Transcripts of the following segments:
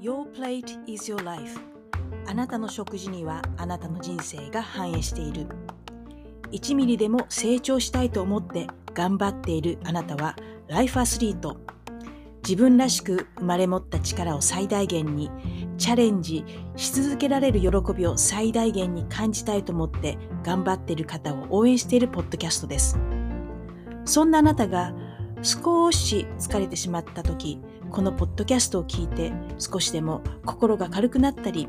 Your plate is your life. あなたの食事にはあなたの人生が反映している。1ミリでも成長したいと思って頑張っているあなたはライフアスリート。自分らしく生まれ持った力を最大限にチャレンジし続けられる喜びを最大限に感じたいと思って頑張っている方を応援しているポッドキャストですそんなあなたが少し疲れてしまった時このポッドキャストを聞いて少しでも心が軽くなったり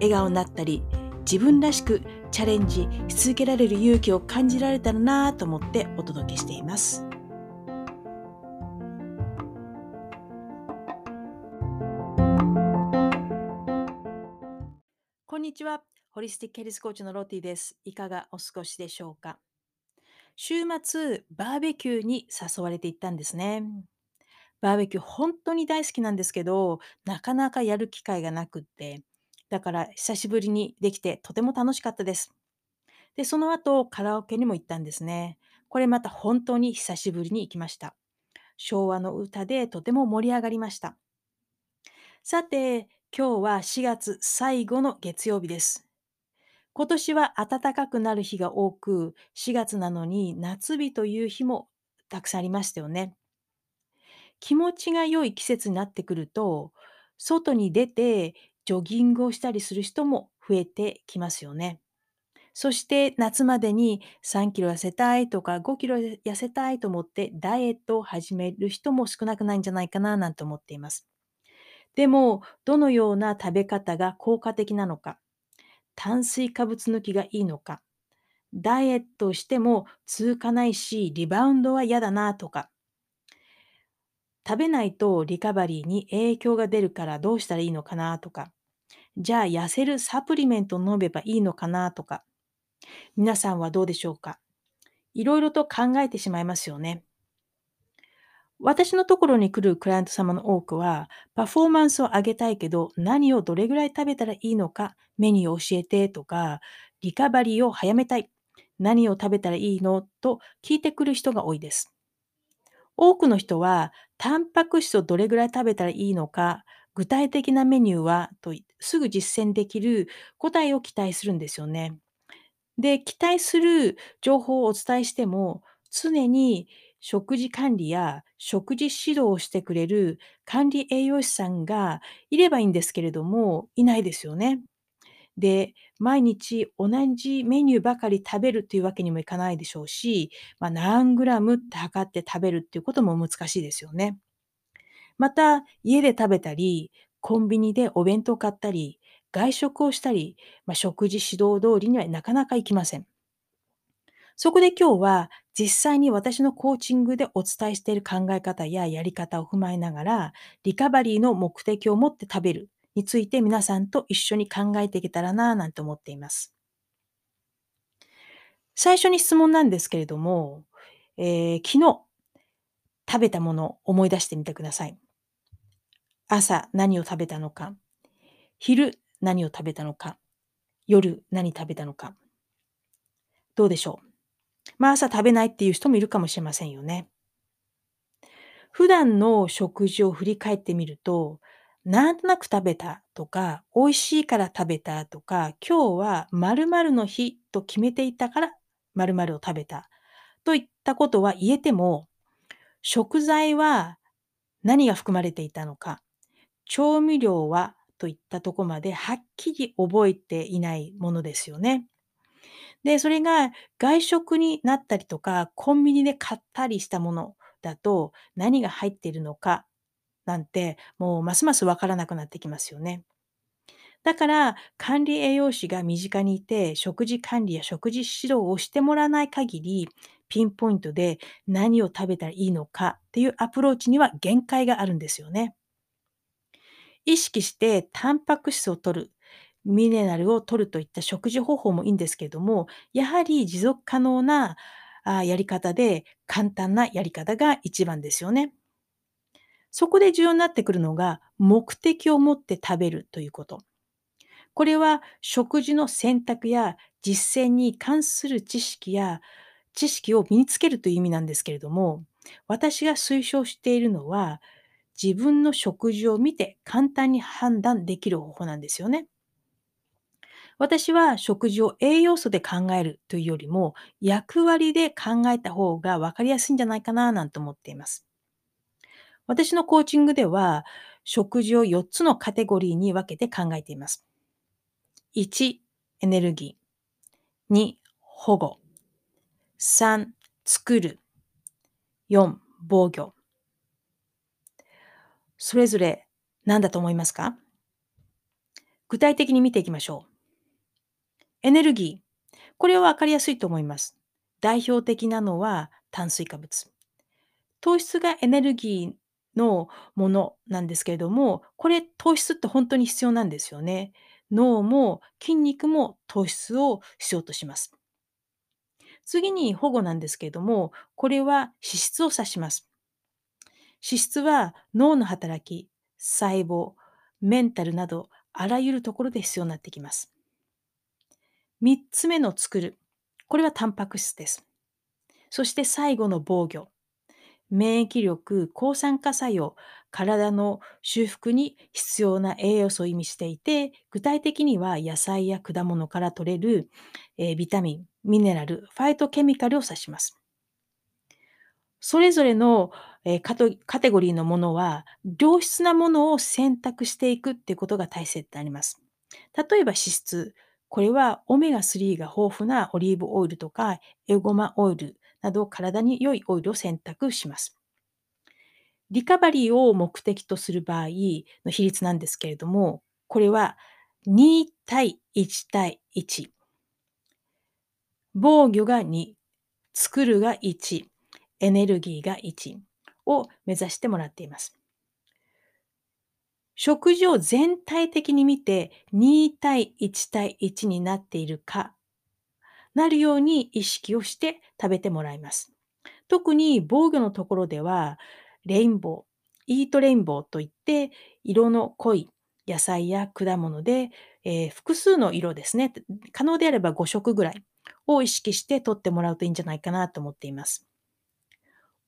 笑顔になったり自分らしくチャレンジし続けられる勇気を感じられたらなと思ってお届けしています。にちは。ホリスティックヘルスコーチのロティです。いかがお過ごしでしょうか？週末、バーベキューに誘われて行ったんですね。バーベキュー本当に大好きなんですけど、なかなかやる機会がなくって、だから久しぶりにできてとても楽しかったです。で、その後カラオケにも行ったんですね。これまた本当に久しぶりに行きました。昭和の歌でとても盛り上がりました。さて、今日は4月最後の月曜日です。今年は暖かくなる日が多く、4月なのに夏日という日もたくさんありましたよね。気持ちが良い季節になってくると、外に出てジョギングをしたりする人も増えてきますよね。そして夏までに3キロ痩せたいとか5キロ痩せたいと思ってダイエットを始める人も少なくないんじゃないかななんて思っています。でも、どのような食べ方が効果的なのか、炭水化物抜きがいいのか、ダイエットしても続かないし、リバウンドは嫌だなとか、食べないとリカバリーに影響が出るからどうしたらいいのかなとか、じゃあ痩せるサプリメントを飲めばいいのかなとか、皆さんはどうでしょうか。いろいろと考えてしまいますよね。私のところに来るクライアント様の多くは、パフォーマンスを上げたいけど、何をどれぐらい食べたらいいのか、メニューを教えてとか、リカバリーを早めたい、何を食べたらいいのと聞いてくる人が多いです。多くの人は、タンパク質をどれぐらい食べたらいいのか、具体的なメニューはとすぐ実践できる答えを期待するんですよね。で、期待する情報をお伝えしても、常に食事管理や食事指導をしてくれる管理栄養士さんがいればいいんですけれども、いないですよね。で、毎日同じメニューばかり食べるというわけにもいかないでしょうし、まあ、何グラムって測って食べるっていうことも難しいですよね。また、家で食べたり、コンビニでお弁当買ったり、外食をしたり、まあ、食事指導通りにはなかなかいきません。そこで今日は実際に私のコーチングでお伝えしている考え方ややり方を踏まえながら、リカバリーの目的を持って食べるについて皆さんと一緒に考えていけたらなぁなんて思っています。最初に質問なんですけれども、えー、昨日食べたものを思い出してみてください。朝何を食べたのか、昼何を食べたのか、夜何食べたのか。どうでしょう？まあ朝食べないっていう人もいるかもしれませんよね。普段の食事を振り返ってみると、なんとなく食べたとか、美味しいから食べたとか、今日は〇〇の日と決めていたから〇〇を食べたといったことは言えても、食材は何が含まれていたのか、調味料はといったとこまではっきり覚えていないものですよね。で、それが外食になったりとか、コンビニで買ったりしたものだと何が入っているのかなんて、もうますますわからなくなってきますよね。だから、管理栄養士が身近にいて、食事管理や食事指導をしてもらわない限り、ピンポイントで何を食べたらいいのかっていうアプローチには限界があるんですよね。意識してタンパク質を摂る、ミネラルを摂るといった食事方法もいいんですけれども、やはり持続可能なあやり方で簡単なやり方が一番ですよね。そこで重要になってくるのが、目的を持って食べるということ。これは食事の選択や実践に関する知識や知識を身につけるという意味なんですけれども、私が推奨しているのは、自分の食事を見て簡単に判断できる方法なんですよね。私は食事を栄養素で考えるというよりも、役割で考えた方が分かりやすいんじゃないかななんて思っています。私のコーチングでは、食事を4つのカテゴリーに分けて考えています。1、エネルギー。2、保護。3、作る。4、防御。それぞれ何だと思いますか？具体的に見ていきましょう。エネルギー。これはわかりやすいと思います。代表的なのは炭水化物。糖質がエネルギーのものなんですけれども、これ糖質って本当に必要なんですよね。脳も筋肉も糖質を必要とします。次に保護なんですけれども、これは脂質を指します。脂質は脳の働き、細胞、メンタルなどあらゆるところで必要になってきます。3つ目の作る。これはタンパク質です。そして最後の防御。免疫力、抗酸化作用、体の修復に必要な栄養素を意味していて、具体的には野菜や果物から取れる、えー、ビタミン、ミネラル、ファイトケミカルを指します。それぞれの、えー、カカテゴリーのものは、良質なものを選択していくってことが大切であります。例えば脂質。これはオメガ3が豊富なオリーブオイルとかエゴマオイルなど体に良いオイルを選択します。リカバリーを目的とする場合の比率なんですけれども、これは2対1対1。防御が2、作るが1、エネルギーが1を目指してもらっています。食事を全体的に見て2対1対1になっているか、なるように意識をして食べてもらいます。特に防御のところでは、レインボー、イートレインボーといって、色の濃い野菜や果物で、えー、複数の色ですね。可能であれば5色ぐらいを意識して取ってもらうといいんじゃないかなと思っています。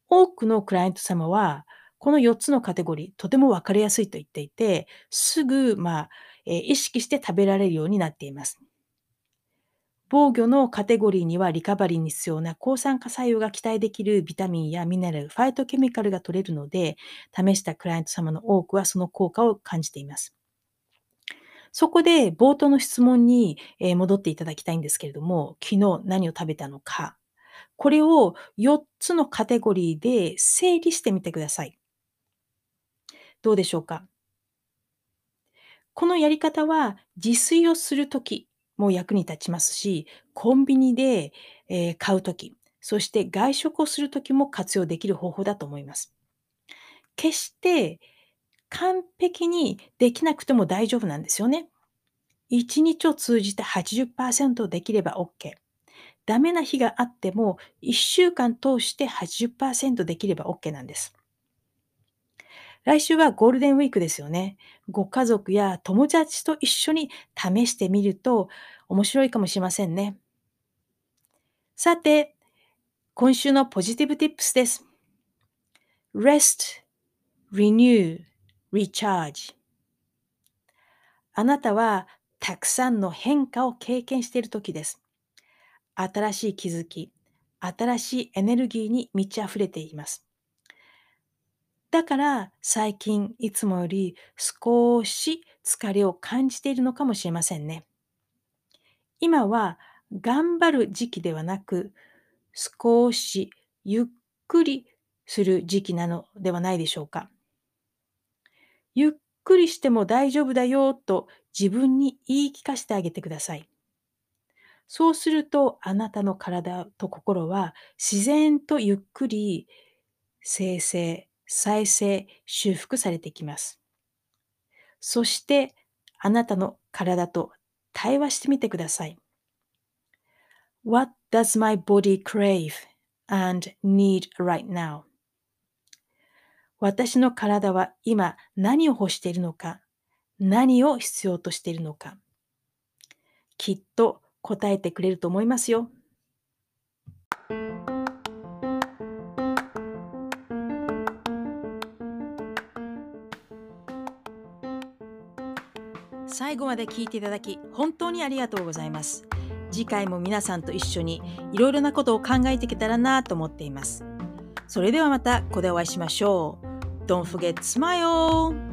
多くのクライアント様は、この4つのカテゴリー、とても分かりやすいと言っていて、すぐ、まあ、えー、意識して食べられるようになっています。防御のカテゴリーにはリカバリーに必要な抗酸化作用が期待できるビタミンやミネラル、ファイトケミカルが取れるので、試したクライアント様の多くはその効果を感じています。そこで冒頭の質問に戻っていただきたいんですけれども、昨日何を食べたのか、これを4つのカテゴリーで整理してみてください。どうでしょうか？このやり方は自炊をするときも役に立ちますし、コンビニで、えー、買うとき、そして外食をするときも活用できる方法だと思います。決して完璧にできなくても大丈夫なんですよね。1日を通じて80%できれば OK。ダメな日があっても1週間通して80%できれば OK なんです。来週はゴールデンウィークですよね。ご家族や友達と一緒に試してみると面白いかもしれませんね。さて、今週のポジティブティップスです。rest, renew, recharge あなたはたくさんの変化を経験している時です。新しい気づき、新しいエネルギーに満ち溢れています。だから最近いつもより少し疲れを感じているのかもしれませんね。今は頑張る時期ではなく少しゆっくりする時期なのではないでしょうか。ゆっくりしても大丈夫だよと自分に言い聞かせてあげてください。そうするとあなたの体と心は自然とゆっくり生成再生、修復されてきます。そして、あなたの体と対話してみてください。What does my body crave and need right now? 私の体は今何を欲しているのか、何を必要としているのか。きっと答えてくれると思いますよ。最後まで聞いていただき本当にありがとうございます。次回も皆さんと一緒にいろいろなことを考えていけたらなと思っています。それではまたここでお会いしましょう。Don't forget smile!